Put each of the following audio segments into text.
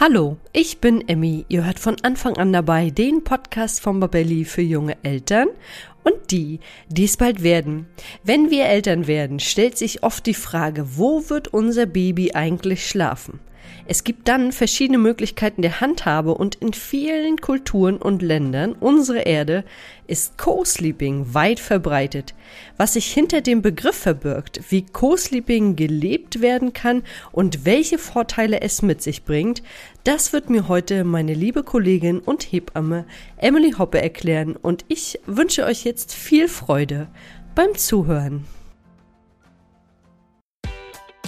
Hallo, ich bin Emmy. Ihr hört von Anfang an dabei den Podcast von Babelli für junge Eltern und die, die es bald werden. Wenn wir Eltern werden, stellt sich oft die Frage, wo wird unser Baby eigentlich schlafen? Es gibt dann verschiedene Möglichkeiten der Handhabe und in vielen Kulturen und Ländern unserer Erde ist Co-Sleeping weit verbreitet. Was sich hinter dem Begriff verbirgt, wie Co-Sleeping gelebt werden kann und welche Vorteile es mit sich bringt, das wird mir heute meine liebe Kollegin und Hebamme Emily Hoppe erklären und ich wünsche euch jetzt viel Freude beim Zuhören.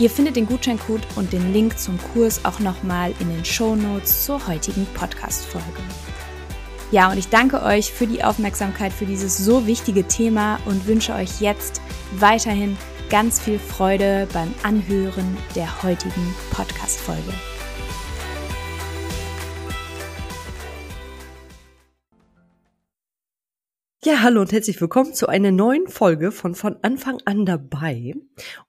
Ihr findet den Gutscheincode und den Link zum Kurs auch nochmal in den Show Notes zur heutigen Podcast-Folge. Ja, und ich danke euch für die Aufmerksamkeit für dieses so wichtige Thema und wünsche euch jetzt weiterhin ganz viel Freude beim Anhören der heutigen Podcast-Folge. Ja, hallo und herzlich willkommen zu einer neuen Folge von von Anfang an dabei.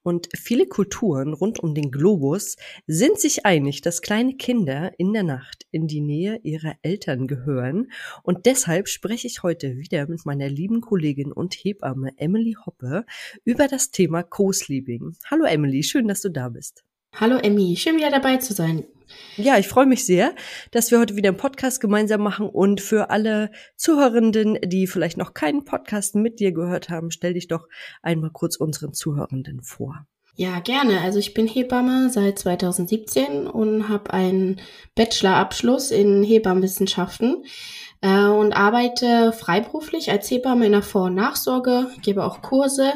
Und viele Kulturen rund um den Globus sind sich einig, dass kleine Kinder in der Nacht in die Nähe ihrer Eltern gehören. Und deshalb spreche ich heute wieder mit meiner lieben Kollegin und Hebamme Emily Hoppe über das Thema Co-Sleeping. Hallo Emily, schön, dass du da bist. Hallo Emmy, schön wieder dabei zu sein. Ja, ich freue mich sehr, dass wir heute wieder einen Podcast gemeinsam machen und für alle Zuhörenden, die vielleicht noch keinen Podcast mit dir gehört haben, stell dich doch einmal kurz unseren Zuhörenden vor. Ja, gerne. Also ich bin Hebamme seit 2017 und habe einen Bachelorabschluss in Hebammenwissenschaften äh, und arbeite freiberuflich als Hebamme in der Vor- und Nachsorge, gebe auch Kurse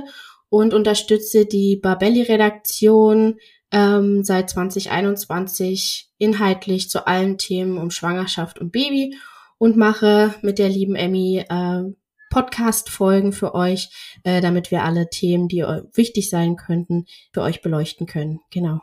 und unterstütze die Barbelli-Redaktion ähm, seit 2021 inhaltlich zu allen Themen um Schwangerschaft und Baby und mache mit der lieben Emmy äh, Podcast-Folgen für euch, äh, damit wir alle Themen, die wichtig sein könnten, für euch beleuchten können. Genau.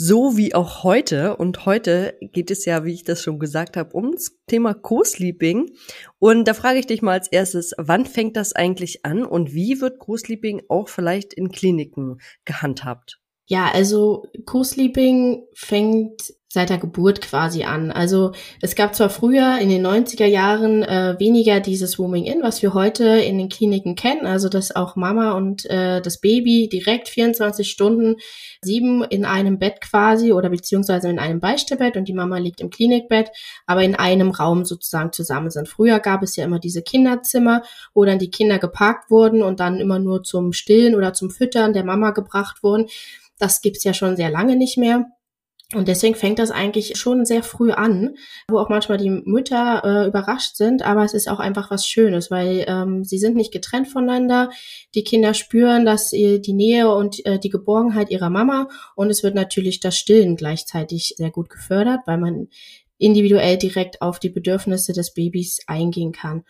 So wie auch heute. Und heute geht es ja, wie ich das schon gesagt habe, ums Thema Co-Sleeping. Und da frage ich dich mal als erstes, wann fängt das eigentlich an und wie wird Co-Sleeping auch vielleicht in Kliniken gehandhabt? Ja, also Co-Sleeping fängt seit der Geburt quasi an. Also es gab zwar früher in den 90er Jahren äh, weniger dieses Rooming In, was wir heute in den Kliniken kennen, also dass auch Mama und äh, das Baby direkt 24 Stunden sieben in einem Bett quasi oder beziehungsweise in einem Beistellbett und die Mama liegt im Klinikbett, aber in einem Raum sozusagen zusammen sind. Früher gab es ja immer diese Kinderzimmer, wo dann die Kinder geparkt wurden und dann immer nur zum Stillen oder zum Füttern der Mama gebracht wurden. Das gibt's ja schon sehr lange nicht mehr. Und deswegen fängt das eigentlich schon sehr früh an, wo auch manchmal die Mütter äh, überrascht sind, aber es ist auch einfach was Schönes, weil ähm, sie sind nicht getrennt voneinander. Die Kinder spüren, dass die Nähe und äh, die Geborgenheit ihrer Mama und es wird natürlich das Stillen gleichzeitig sehr gut gefördert, weil man individuell direkt auf die Bedürfnisse des Babys eingehen kann.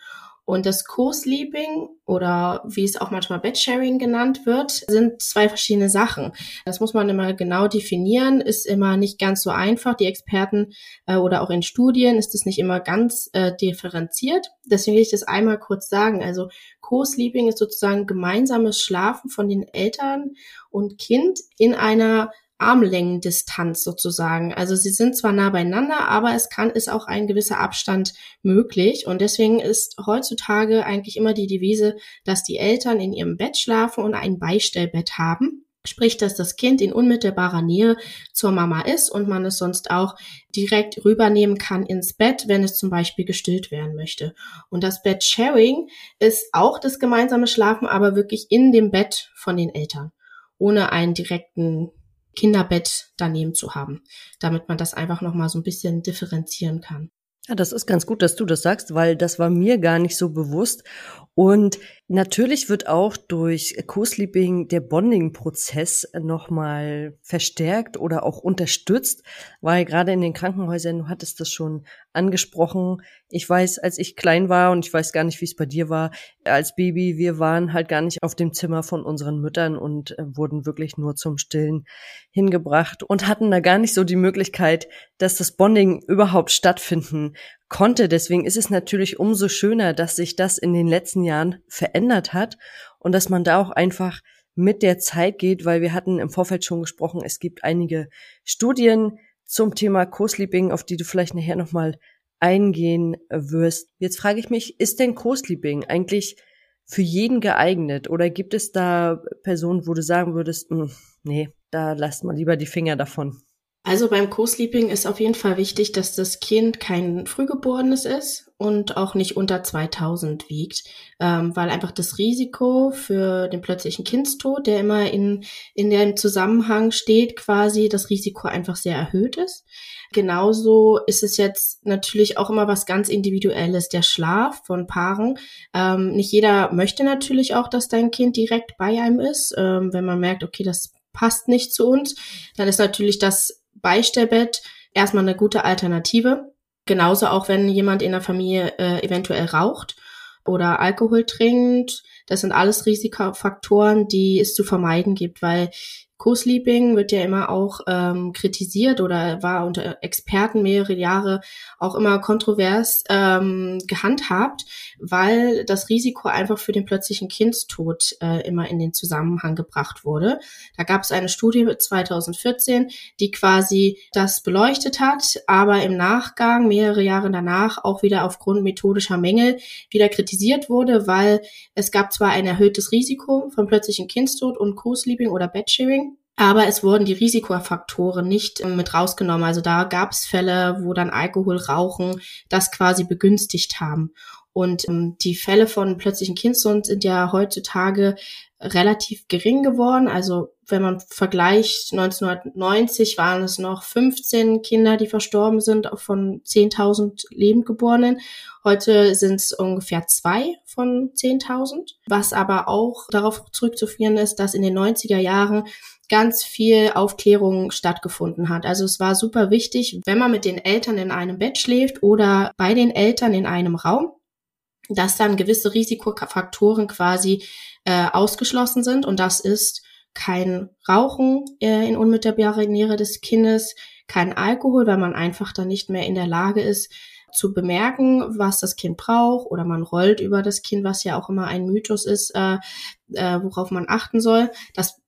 Und das Co-Sleeping oder wie es auch manchmal Bedsharing genannt wird, sind zwei verschiedene Sachen. Das muss man immer genau definieren, ist immer nicht ganz so einfach. Die Experten äh, oder auch in Studien ist es nicht immer ganz äh, differenziert. Deswegen will ich das einmal kurz sagen. Also Co-Sleeping ist sozusagen gemeinsames Schlafen von den Eltern und Kind in einer Armlängendistanz sozusagen. Also sie sind zwar nah beieinander, aber es kann, ist auch ein gewisser Abstand möglich. Und deswegen ist heutzutage eigentlich immer die Devise, dass die Eltern in ihrem Bett schlafen und ein Beistellbett haben. Sprich, dass das Kind in unmittelbarer Nähe zur Mama ist und man es sonst auch direkt rübernehmen kann ins Bett, wenn es zum Beispiel gestillt werden möchte. Und das Bed-Sharing ist auch das gemeinsame Schlafen, aber wirklich in dem Bett von den Eltern, ohne einen direkten Kinderbett daneben zu haben, damit man das einfach nochmal so ein bisschen differenzieren kann. Ja, das ist ganz gut, dass du das sagst, weil das war mir gar nicht so bewusst. Und natürlich wird auch durch Co-Sleeping der Bonding-Prozess nochmal verstärkt oder auch unterstützt, weil gerade in den Krankenhäusern, du hattest das schon angesprochen, ich weiß, als ich klein war und ich weiß gar nicht, wie es bei dir war, als Baby, wir waren halt gar nicht auf dem Zimmer von unseren Müttern und äh, wurden wirklich nur zum Stillen hingebracht und hatten da gar nicht so die Möglichkeit, dass das Bonding überhaupt stattfinden konnte. Deswegen ist es natürlich umso schöner, dass sich das in den letzten Jahren verändert hat und dass man da auch einfach mit der Zeit geht, weil wir hatten im Vorfeld schon gesprochen, es gibt einige Studien zum Thema Co-Sleeping, auf die du vielleicht nachher nochmal eingehen wirst. Jetzt frage ich mich, ist denn Co-Sleeping eigentlich für jeden geeignet oder gibt es da Personen, wo du sagen würdest, mh, hm, nee, da lasst man lieber die Finger davon? Also beim Co-Sleeping ist auf jeden Fall wichtig, dass das Kind kein Frühgeborenes ist und auch nicht unter 2000 wiegt, ähm, weil einfach das Risiko für den plötzlichen Kindstod, der immer in, in dem Zusammenhang steht, quasi das Risiko einfach sehr erhöht ist. Genauso ist es jetzt natürlich auch immer was ganz Individuelles, der Schlaf von Paaren. Ähm, nicht jeder möchte natürlich auch, dass dein Kind direkt bei einem ist. Ähm, wenn man merkt, okay, das passt nicht zu uns, dann ist natürlich das Beistellbett erstmal eine gute Alternative. Genauso auch wenn jemand in der Familie äh, eventuell raucht oder Alkohol trinkt. Das sind alles Risikofaktoren, die es zu vermeiden gibt, weil Co-Sleeping wird ja immer auch ähm, kritisiert oder war unter Experten mehrere Jahre auch immer kontrovers ähm, gehandhabt, weil das Risiko einfach für den plötzlichen Kindstod äh, immer in den Zusammenhang gebracht wurde. Da gab es eine Studie 2014, die quasi das beleuchtet hat, aber im Nachgang, mehrere Jahre danach, auch wieder aufgrund methodischer Mängel wieder kritisiert wurde, weil es gab zwar ein erhöhtes Risiko von plötzlichen Kindstod und Co-Sleeping oder Bedsharing, aber es wurden die Risikofaktoren nicht ähm, mit rausgenommen. Also da gab es Fälle, wo dann Alkohol, Rauchen das quasi begünstigt haben. Und ähm, die Fälle von plötzlichen Kindstod sind ja heutzutage relativ gering geworden. Also wenn man vergleicht, 1990 waren es noch 15 Kinder, die verstorben sind von 10.000 Lebendgeborenen. Heute sind es ungefähr zwei von 10.000, was aber auch darauf zurückzuführen ist, dass in den 90er Jahren ganz viel Aufklärung stattgefunden hat. Also es war super wichtig, wenn man mit den Eltern in einem Bett schläft oder bei den Eltern in einem Raum, dass dann gewisse Risikofaktoren quasi äh, ausgeschlossen sind. Und das ist kein Rauchen äh, in unmittelbarer Nähe des Kindes, kein Alkohol, weil man einfach dann nicht mehr in der Lage ist, zu bemerken, was das Kind braucht, oder man rollt über das Kind, was ja auch immer ein Mythos ist, äh, äh, worauf man achten soll. Das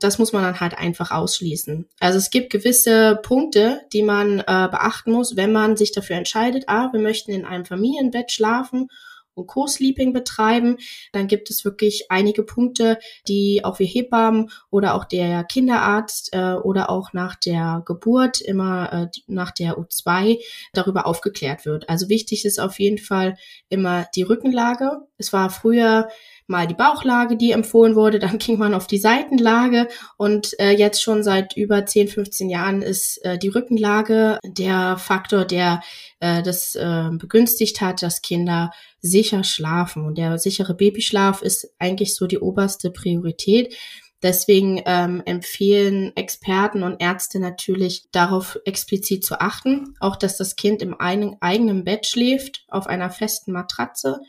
das muss man dann halt einfach ausschließen. Also es gibt gewisse Punkte, die man äh, beachten muss, wenn man sich dafür entscheidet, ah, wir möchten in einem Familienbett schlafen und Co-Sleeping betreiben, dann gibt es wirklich einige Punkte, die auch wir Hebammen oder auch der Kinderarzt äh, oder auch nach der Geburt, immer äh, nach der U2, darüber aufgeklärt wird. Also wichtig ist auf jeden Fall immer die Rückenlage. Es war früher mal die Bauchlage, die empfohlen wurde, dann ging man auf die Seitenlage und äh, jetzt schon seit über 10, 15 Jahren ist äh, die Rückenlage der Faktor, der äh, das äh, begünstigt hat, dass Kinder sicher schlafen. Und der sichere Babyschlaf ist eigentlich so die oberste Priorität. Deswegen ähm, empfehlen Experten und Ärzte natürlich darauf explizit zu achten, auch dass das Kind im eigenen Bett schläft, auf einer festen Matratze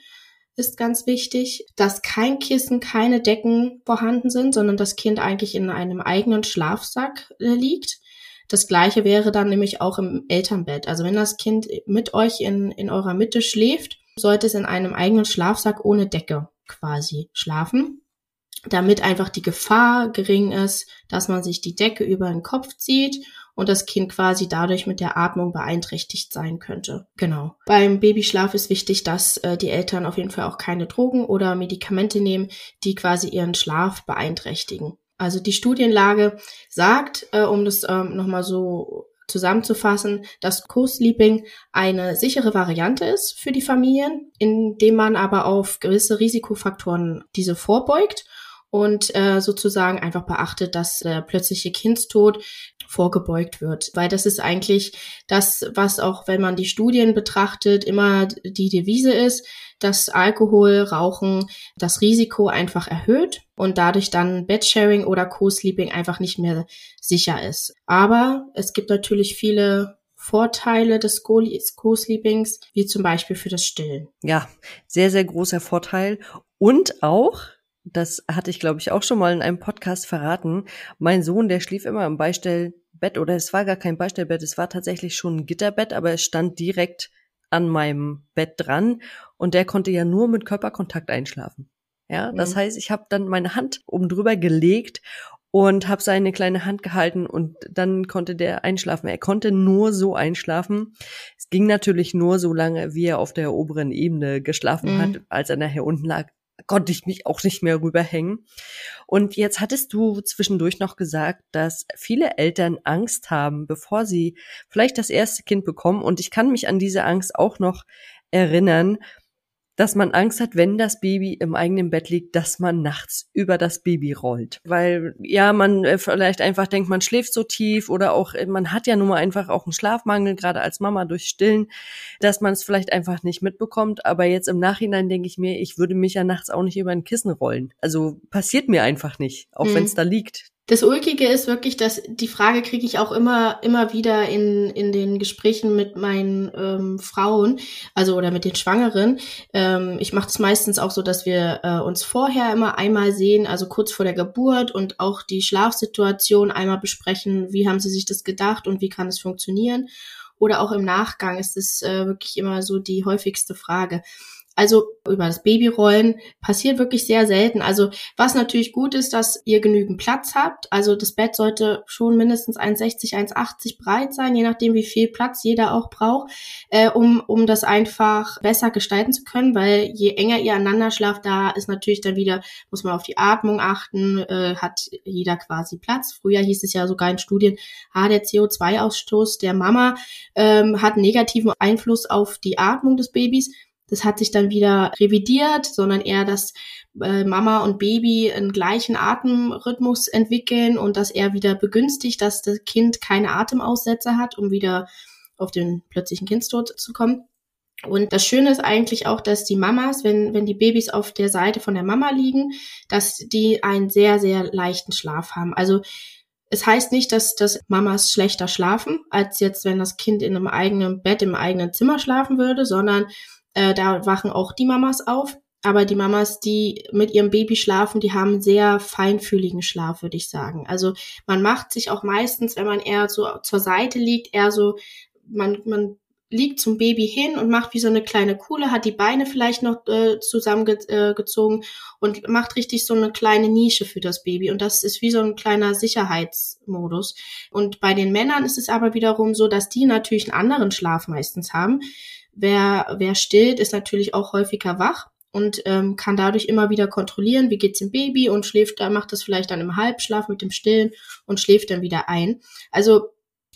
ist ganz wichtig, dass kein Kissen, keine Decken vorhanden sind, sondern das Kind eigentlich in einem eigenen Schlafsack äh, liegt. Das gleiche wäre dann nämlich auch im Elternbett. Also wenn das Kind mit euch in, in eurer Mitte schläft, sollte es in einem eigenen Schlafsack ohne Decke quasi schlafen, damit einfach die Gefahr gering ist, dass man sich die Decke über den Kopf zieht und das Kind quasi dadurch mit der Atmung beeinträchtigt sein könnte. Genau. Beim Babyschlaf ist wichtig, dass äh, die Eltern auf jeden Fall auch keine Drogen oder Medikamente nehmen, die quasi ihren Schlaf beeinträchtigen. Also die Studienlage sagt, äh, um das ähm, nochmal so zusammenzufassen, dass Co-Sleeping eine sichere Variante ist für die Familien, indem man aber auf gewisse Risikofaktoren diese vorbeugt und äh, sozusagen einfach beachtet, dass der plötzliche Kindstod vorgebeugt wird. Weil das ist eigentlich das, was auch, wenn man die Studien betrachtet, immer die Devise ist, dass Alkohol, Rauchen das Risiko einfach erhöht und dadurch dann Bedsharing oder Co-Sleeping einfach nicht mehr sicher ist. Aber es gibt natürlich viele Vorteile des Co-Sleepings, wie zum Beispiel für das Stillen. Ja, sehr, sehr großer Vorteil. Und auch, das hatte ich, glaube ich, auch schon mal in einem Podcast verraten. Mein Sohn, der schlief immer im Beistellbett oder es war gar kein Beistellbett, es war tatsächlich schon ein Gitterbett, aber es stand direkt an meinem Bett dran und der konnte ja nur mit Körperkontakt einschlafen. Ja, das mhm. heißt, ich habe dann meine Hand oben drüber gelegt und habe seine kleine Hand gehalten und dann konnte der einschlafen. Er konnte nur so einschlafen. Es ging natürlich nur so lange, wie er auf der oberen Ebene geschlafen mhm. hat, als er nachher unten lag konnte ich mich auch nicht mehr rüberhängen. Und jetzt hattest du zwischendurch noch gesagt, dass viele Eltern Angst haben, bevor sie vielleicht das erste Kind bekommen. Und ich kann mich an diese Angst auch noch erinnern, dass man Angst hat, wenn das Baby im eigenen Bett liegt, dass man nachts über das Baby rollt. Weil ja, man äh, vielleicht einfach denkt, man schläft so tief oder auch, äh, man hat ja nun mal einfach auch einen Schlafmangel, gerade als Mama durch Stillen, dass man es vielleicht einfach nicht mitbekommt. Aber jetzt im Nachhinein denke ich mir, ich würde mich ja nachts auch nicht über ein Kissen rollen. Also passiert mir einfach nicht, auch mhm. wenn es da liegt. Das Ulkige ist wirklich, dass die Frage kriege ich auch immer, immer wieder in, in den Gesprächen mit meinen ähm, Frauen, also oder mit den Schwangeren. Ähm, ich mache es meistens auch so, dass wir äh, uns vorher immer einmal sehen, also kurz vor der Geburt und auch die Schlafsituation einmal besprechen, wie haben sie sich das gedacht und wie kann es funktionieren. Oder auch im Nachgang ist es äh, wirklich immer so die häufigste Frage. Also über das Babyrollen passiert wirklich sehr selten. Also was natürlich gut ist, dass ihr genügend Platz habt. Also das Bett sollte schon mindestens 1,60, 1,80 breit sein, je nachdem wie viel Platz jeder auch braucht, äh, um, um das einfach besser gestalten zu können, weil je enger ihr aneinander schlaft, da ist natürlich dann wieder, muss man auf die Atmung achten, äh, hat jeder quasi Platz. Früher hieß es ja sogar in Studien, ah, der CO2-Ausstoß der Mama ähm, hat negativen Einfluss auf die Atmung des Babys. Das hat sich dann wieder revidiert, sondern eher, dass äh, Mama und Baby einen gleichen Atemrhythmus entwickeln und dass er wieder begünstigt, dass das Kind keine Atemaussätze hat, um wieder auf den plötzlichen Kindstod zu kommen. Und das Schöne ist eigentlich auch, dass die Mamas, wenn, wenn die Babys auf der Seite von der Mama liegen, dass die einen sehr, sehr leichten Schlaf haben. Also es heißt nicht, dass, dass Mamas schlechter schlafen, als jetzt, wenn das Kind in einem eigenen Bett, im eigenen Zimmer schlafen würde, sondern äh, da wachen auch die Mamas auf. Aber die Mamas, die mit ihrem Baby schlafen, die haben sehr feinfühligen Schlaf, würde ich sagen. Also man macht sich auch meistens, wenn man eher so zur Seite liegt, eher so, man, man liegt zum Baby hin und macht wie so eine kleine Kuhle, hat die Beine vielleicht noch äh, zusammengezogen äh, und macht richtig so eine kleine Nische für das Baby. Und das ist wie so ein kleiner Sicherheitsmodus. Und bei den Männern ist es aber wiederum so, dass die natürlich einen anderen Schlaf meistens haben. Wer, wer stillt, ist natürlich auch häufiger wach und ähm, kann dadurch immer wieder kontrollieren, wie geht's dem Baby und schläft macht das vielleicht dann im Halbschlaf mit dem Stillen und schläft dann wieder ein. Also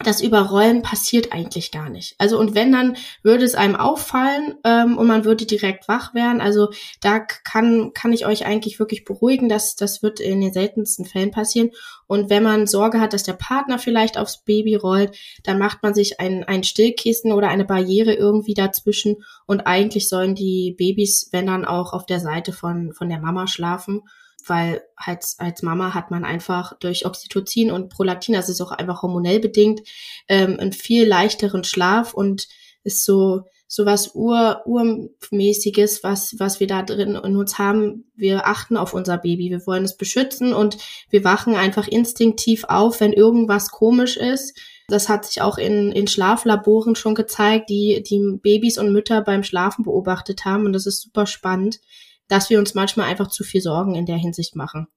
das Überrollen passiert eigentlich gar nicht. Also und wenn, dann würde es einem auffallen ähm, und man würde direkt wach werden. Also da kann, kann ich euch eigentlich wirklich beruhigen, dass das wird in den seltensten Fällen passieren. Und wenn man Sorge hat, dass der Partner vielleicht aufs Baby rollt, dann macht man sich ein, ein Stillkissen oder eine Barriere irgendwie dazwischen. Und eigentlich sollen die Babys, wenn dann auch auf der Seite von, von der Mama schlafen weil als, als Mama hat man einfach durch Oxytocin und Prolaktin, das ist auch einfach hormonell bedingt, ähm, einen viel leichteren Schlaf und ist so so was Ur, Urmäßiges, was, was wir da drin in uns haben. Wir achten auf unser Baby. Wir wollen es beschützen und wir wachen einfach instinktiv auf, wenn irgendwas komisch ist. Das hat sich auch in, in Schlaflaboren schon gezeigt, die, die Babys und Mütter beim Schlafen beobachtet haben. Und das ist super spannend dass wir uns manchmal einfach zu viel Sorgen in der Hinsicht machen.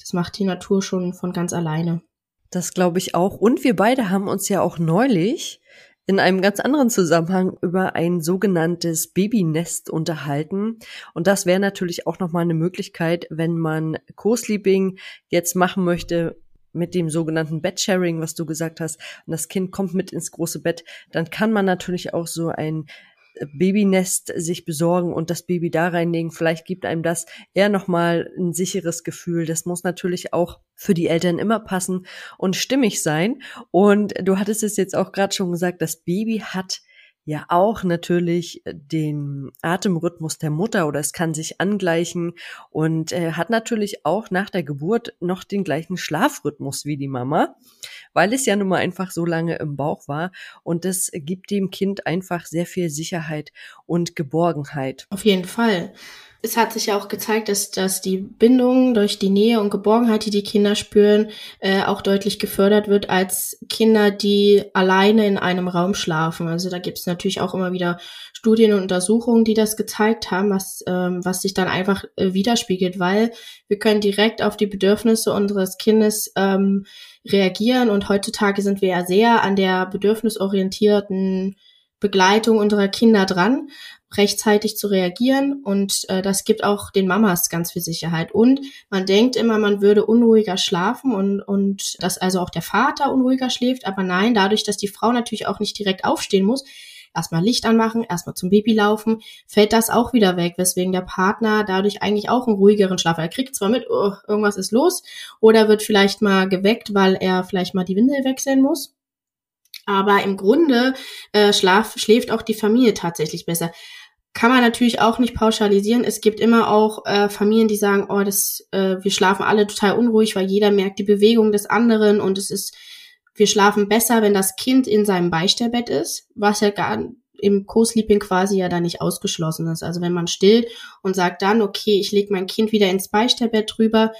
Das macht die Natur schon von ganz alleine. Das glaube ich auch. Und wir beide haben uns ja auch neulich in einem ganz anderen Zusammenhang über ein sogenanntes Babynest unterhalten. Und das wäre natürlich auch nochmal eine Möglichkeit, wenn man Co-Sleeping jetzt machen möchte mit dem sogenannten Bedsharing, was du gesagt hast, und das Kind kommt mit ins große Bett, dann kann man natürlich auch so ein Babynest sich besorgen und das Baby da reinlegen. Vielleicht gibt einem das eher nochmal ein sicheres Gefühl. Das muss natürlich auch für die Eltern immer passen und stimmig sein. Und du hattest es jetzt auch gerade schon gesagt, das Baby hat ja auch natürlich den Atemrhythmus der Mutter oder es kann sich angleichen und äh, hat natürlich auch nach der Geburt noch den gleichen Schlafrhythmus wie die Mama, weil es ja nun mal einfach so lange im Bauch war und das gibt dem Kind einfach sehr viel Sicherheit und Geborgenheit. Auf jeden Fall es hat sich ja auch gezeigt, dass, dass die Bindung durch die Nähe und Geborgenheit, die die Kinder spüren, äh, auch deutlich gefördert wird als Kinder, die alleine in einem Raum schlafen. Also da gibt es natürlich auch immer wieder Studien und Untersuchungen, die das gezeigt haben, was, ähm, was sich dann einfach äh, widerspiegelt, weil wir können direkt auf die Bedürfnisse unseres Kindes ähm, reagieren und heutzutage sind wir ja sehr an der bedürfnisorientierten Begleitung unserer Kinder dran rechtzeitig zu reagieren und äh, das gibt auch den Mamas ganz viel Sicherheit. Und man denkt immer, man würde unruhiger schlafen und, und dass also auch der Vater unruhiger schläft, aber nein, dadurch, dass die Frau natürlich auch nicht direkt aufstehen muss, erstmal Licht anmachen, erstmal zum Baby laufen, fällt das auch wieder weg, weswegen der Partner dadurch eigentlich auch einen ruhigeren Schlaf. Er kriegt zwar mit, oh, irgendwas ist los, oder wird vielleicht mal geweckt, weil er vielleicht mal die Windel wechseln muss. Aber im Grunde äh, schlaf, schläft auch die Familie tatsächlich besser kann man natürlich auch nicht pauschalisieren. Es gibt immer auch äh, Familien, die sagen, oh, das, äh, wir schlafen alle total unruhig, weil jeder merkt die Bewegung des anderen und es ist, wir schlafen besser, wenn das Kind in seinem Beistellbett ist, was ja gar im Co-Sleeping quasi ja da nicht ausgeschlossen ist. Also wenn man stillt und sagt dann, okay, ich lege mein Kind wieder ins Beistellbett drüber,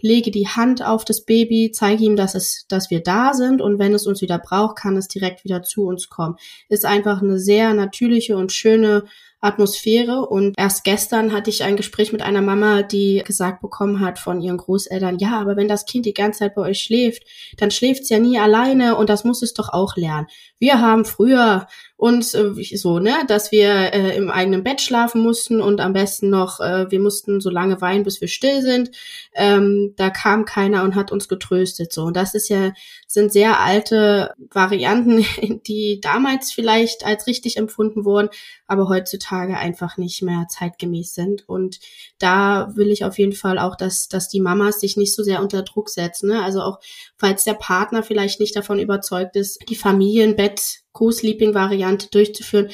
lege die Hand auf das Baby, zeige ihm, dass es, dass wir da sind und wenn es uns wieder braucht, kann es direkt wieder zu uns kommen. Ist einfach eine sehr natürliche und schöne Atmosphäre. Und erst gestern hatte ich ein Gespräch mit einer Mama, die gesagt bekommen hat von ihren Großeltern, ja, aber wenn das Kind die ganze Zeit bei euch schläft, dann schläft es ja nie alleine und das muss es doch auch lernen. Wir haben früher uns äh, so, ne, dass wir äh, im eigenen Bett schlafen mussten und am besten noch, äh, wir mussten so lange weinen, bis wir still sind. Ähm, da kam keiner und hat uns getröstet. So, und das ist ja, sind sehr alte Varianten, die damals vielleicht als richtig empfunden wurden, aber heutzutage einfach nicht mehr zeitgemäß sind. Und da will ich auf jeden Fall auch, dass, dass die Mamas sich nicht so sehr unter Druck setzen. Ne? Also auch, falls der Partner vielleicht nicht davon überzeugt ist, die Familienbett Co-Sleeping-Variante durchzuführen,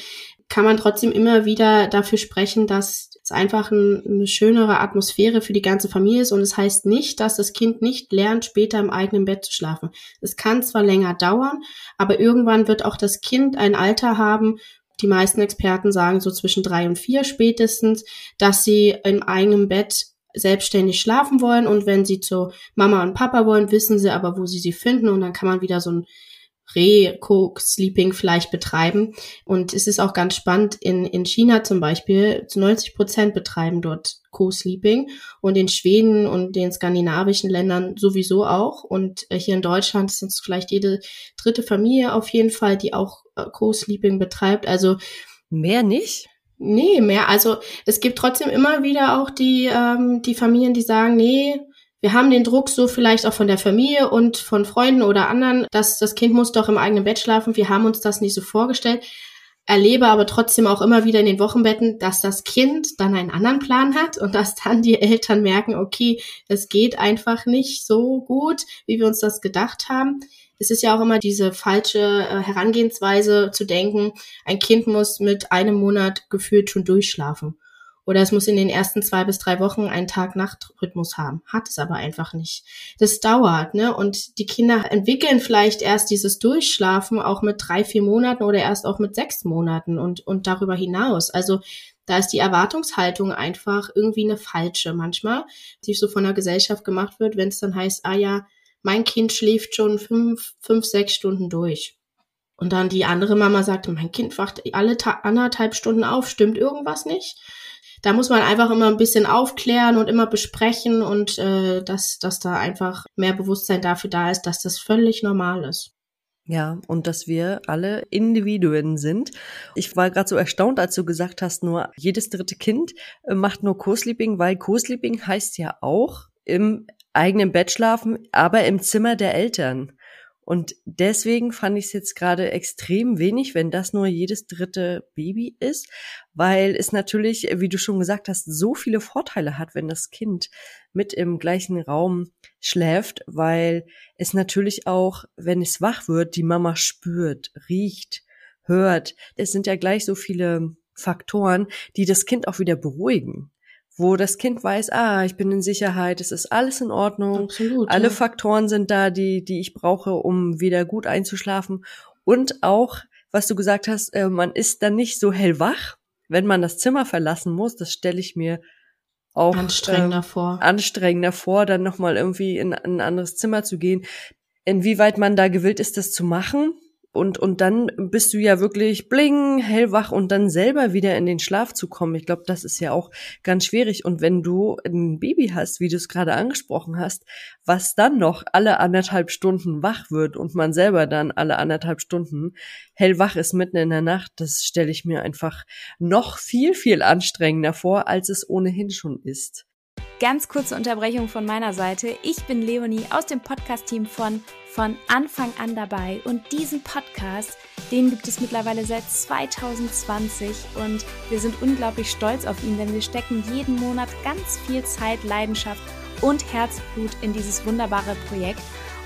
kann man trotzdem immer wieder dafür sprechen, dass es einfach ein, eine schönere Atmosphäre für die ganze Familie ist. Und es das heißt nicht, dass das Kind nicht lernt, später im eigenen Bett zu schlafen. Es kann zwar länger dauern, aber irgendwann wird auch das Kind ein Alter haben, die meisten Experten sagen so zwischen drei und vier spätestens, dass sie im eigenen Bett selbstständig schlafen wollen und wenn sie zu Mama und Papa wollen, wissen sie aber, wo sie sie finden und dann kann man wieder so ein Re-Co-Sleeping vielleicht betreiben. Und es ist auch ganz spannend, in, in China zum Beispiel, zu 90 Prozent betreiben dort Co-Sleeping und in Schweden und den skandinavischen Ländern sowieso auch. Und äh, hier in Deutschland sind es vielleicht jede dritte Familie auf jeden Fall, die auch äh, Co-Sleeping betreibt. Also mehr nicht? Nee, mehr. Also es gibt trotzdem immer wieder auch die, ähm, die Familien, die sagen, nee, wir haben den Druck so vielleicht auch von der Familie und von Freunden oder anderen, dass das Kind muss doch im eigenen Bett schlafen. Wir haben uns das nicht so vorgestellt erlebe aber trotzdem auch immer wieder in den Wochenbetten, dass das Kind dann einen anderen Plan hat und dass dann die Eltern merken, okay, es geht einfach nicht so gut, wie wir uns das gedacht haben. Es ist ja auch immer diese falsche äh, Herangehensweise zu denken, ein Kind muss mit einem Monat gefühlt schon durchschlafen. Oder es muss in den ersten zwei bis drei Wochen einen Tag-Nacht-Rhythmus haben. Hat es aber einfach nicht. Das dauert, ne? Und die Kinder entwickeln vielleicht erst dieses Durchschlafen auch mit drei, vier Monaten oder erst auch mit sechs Monaten und, und darüber hinaus. Also da ist die Erwartungshaltung einfach irgendwie eine falsche manchmal, die so von der Gesellschaft gemacht wird, wenn es dann heißt, ah ja, mein Kind schläft schon fünf, fünf, sechs Stunden durch. Und dann die andere Mama sagte, mein Kind wacht alle anderthalb Stunden auf, stimmt irgendwas nicht? Da muss man einfach immer ein bisschen aufklären und immer besprechen und äh, dass, dass da einfach mehr Bewusstsein dafür da ist, dass das völlig normal ist. Ja, und dass wir alle Individuen sind. Ich war gerade so erstaunt, als du gesagt hast, nur jedes dritte Kind äh, macht nur Co-Sleeping, weil Co-Sleeping heißt ja auch im eigenen Bett schlafen, aber im Zimmer der Eltern. Und deswegen fand ich es jetzt gerade extrem wenig, wenn das nur jedes dritte Baby ist, weil es natürlich, wie du schon gesagt hast, so viele Vorteile hat, wenn das Kind mit im gleichen Raum schläft, weil es natürlich auch, wenn es wach wird, die Mama spürt, riecht, hört. Es sind ja gleich so viele Faktoren, die das Kind auch wieder beruhigen wo das Kind weiß, ah, ich bin in Sicherheit, es ist alles in Ordnung, Absolut, alle ja. Faktoren sind da, die, die ich brauche, um wieder gut einzuschlafen. Und auch, was du gesagt hast, äh, man ist dann nicht so hellwach, wenn man das Zimmer verlassen muss. Das stelle ich mir auch anstrengender äh, vor. Anstrengender vor, dann nochmal irgendwie in, in ein anderes Zimmer zu gehen. Inwieweit man da gewillt ist, das zu machen, und, und dann bist du ja wirklich bling, hellwach und dann selber wieder in den Schlaf zu kommen. Ich glaube, das ist ja auch ganz schwierig. Und wenn du ein Baby hast, wie du es gerade angesprochen hast, was dann noch alle anderthalb Stunden wach wird und man selber dann alle anderthalb Stunden hellwach ist mitten in der Nacht, das stelle ich mir einfach noch viel, viel anstrengender vor, als es ohnehin schon ist. Ganz kurze Unterbrechung von meiner Seite. Ich bin Leonie aus dem Podcast-Team von von Anfang an dabei. Und diesen Podcast, den gibt es mittlerweile seit 2020 und wir sind unglaublich stolz auf ihn, denn wir stecken jeden Monat ganz viel Zeit, Leidenschaft und Herzblut in dieses wunderbare Projekt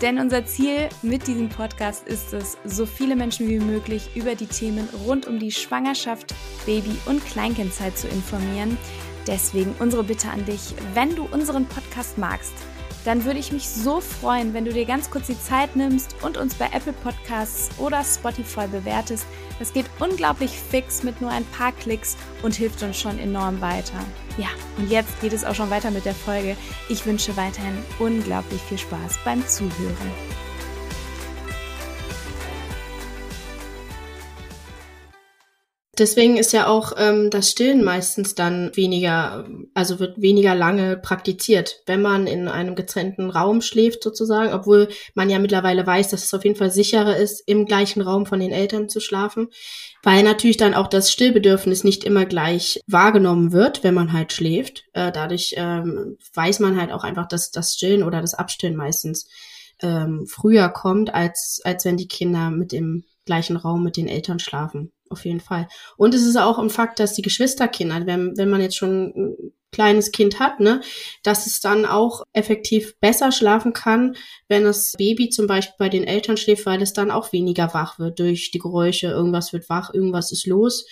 Denn unser Ziel mit diesem Podcast ist es, so viele Menschen wie möglich über die Themen rund um die Schwangerschaft, Baby- und Kleinkindzeit zu informieren. Deswegen unsere Bitte an dich, wenn du unseren Podcast magst, dann würde ich mich so freuen, wenn du dir ganz kurz die Zeit nimmst und uns bei Apple Podcasts oder Spotify bewertest. Das geht unglaublich fix mit nur ein paar Klicks und hilft uns schon enorm weiter. Ja, und jetzt geht es auch schon weiter mit der Folge. Ich wünsche weiterhin unglaublich viel Spaß beim Zuhören. Deswegen ist ja auch ähm, das Stillen meistens dann weniger, also wird weniger lange praktiziert, wenn man in einem getrennten Raum schläft sozusagen, obwohl man ja mittlerweile weiß, dass es auf jeden Fall sicherer ist, im gleichen Raum von den Eltern zu schlafen, weil natürlich dann auch das Stillbedürfnis nicht immer gleich wahrgenommen wird, wenn man halt schläft. Äh, dadurch ähm, weiß man halt auch einfach, dass das Stillen oder das Abstillen meistens ähm, früher kommt, als, als wenn die Kinder mit im gleichen Raum mit den Eltern schlafen auf jeden Fall. Und es ist auch ein Fakt, dass die Geschwisterkinder, wenn, wenn man jetzt schon ein kleines Kind hat, ne, dass es dann auch effektiv besser schlafen kann, wenn das Baby zum Beispiel bei den Eltern schläft, weil es dann auch weniger wach wird durch die Geräusche, irgendwas wird wach, irgendwas ist los,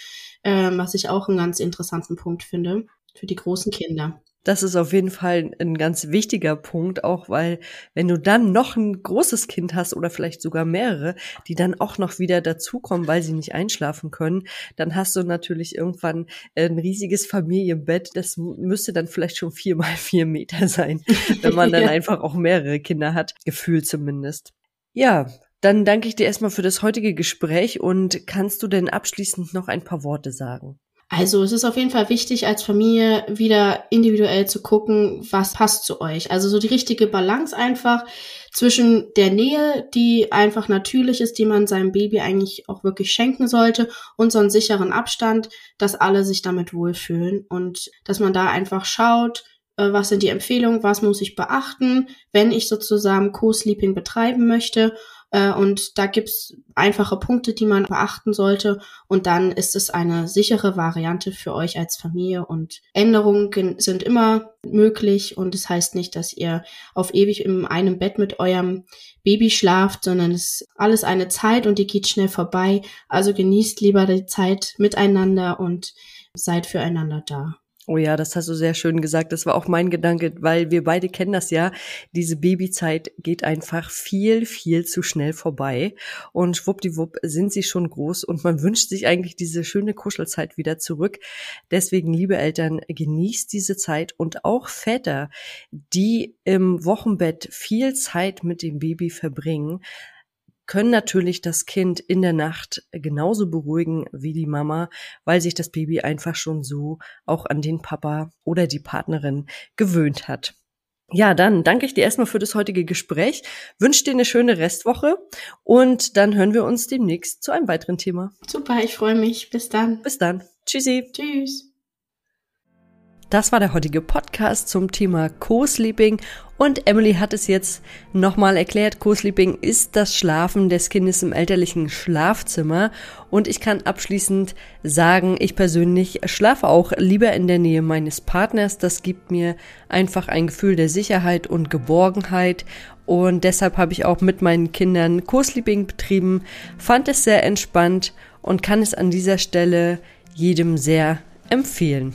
ähm, was ich auch einen ganz interessanten Punkt finde für die großen Kinder. Das ist auf jeden Fall ein ganz wichtiger Punkt, auch weil wenn du dann noch ein großes Kind hast oder vielleicht sogar mehrere, die dann auch noch wieder dazukommen, weil sie nicht einschlafen können, dann hast du natürlich irgendwann ein riesiges Familienbett. Das müsste dann vielleicht schon vier mal vier Meter sein, wenn man dann ja. einfach auch mehrere Kinder hat, gefühlt zumindest. Ja, Dann danke ich dir erstmal für das heutige Gespräch und kannst du denn abschließend noch ein paar Worte sagen? Also es ist auf jeden Fall wichtig, als Familie wieder individuell zu gucken, was passt zu euch. Also so die richtige Balance einfach zwischen der Nähe, die einfach natürlich ist, die man seinem Baby eigentlich auch wirklich schenken sollte, und so einen sicheren Abstand, dass alle sich damit wohlfühlen und dass man da einfach schaut, äh, was sind die Empfehlungen, was muss ich beachten, wenn ich sozusagen Co-Sleeping betreiben möchte äh, und da gibt's einfache Punkte, die man beachten sollte. Und dann ist es eine sichere Variante für euch als Familie. Und Änderungen sind immer möglich. Und das heißt nicht, dass ihr auf ewig in einem Bett mit eurem Baby schlaft, sondern es ist alles eine Zeit und die geht schnell vorbei. Also genießt lieber die Zeit miteinander und seid füreinander da. Oh ja, das hast du sehr schön gesagt. Das war auch mein Gedanke, weil wir beide kennen das ja. Diese Babyzeit geht einfach viel, viel zu schnell vorbei. Und schwuppdiwupp sind sie schon groß und man wünscht sich eigentlich diese schöne Kuschelzeit wieder zurück. Deswegen, liebe Eltern, genießt diese Zeit und auch Väter, die im Wochenbett viel Zeit mit dem Baby verbringen, können natürlich das Kind in der Nacht genauso beruhigen wie die Mama, weil sich das Baby einfach schon so auch an den Papa oder die Partnerin gewöhnt hat. Ja, dann danke ich dir erstmal für das heutige Gespräch, wünsche dir eine schöne Restwoche und dann hören wir uns demnächst zu einem weiteren Thema. Super, ich freue mich. Bis dann. Bis dann. Tschüssi. Tschüss. Das war der heutige Podcast zum Thema Co-Sleeping und Emily hat es jetzt nochmal erklärt. Co-Sleeping ist das Schlafen des Kindes im elterlichen Schlafzimmer und ich kann abschließend sagen, ich persönlich schlafe auch lieber in der Nähe meines Partners. Das gibt mir einfach ein Gefühl der Sicherheit und Geborgenheit und deshalb habe ich auch mit meinen Kindern Co-Sleeping betrieben, fand es sehr entspannt und kann es an dieser Stelle jedem sehr empfehlen.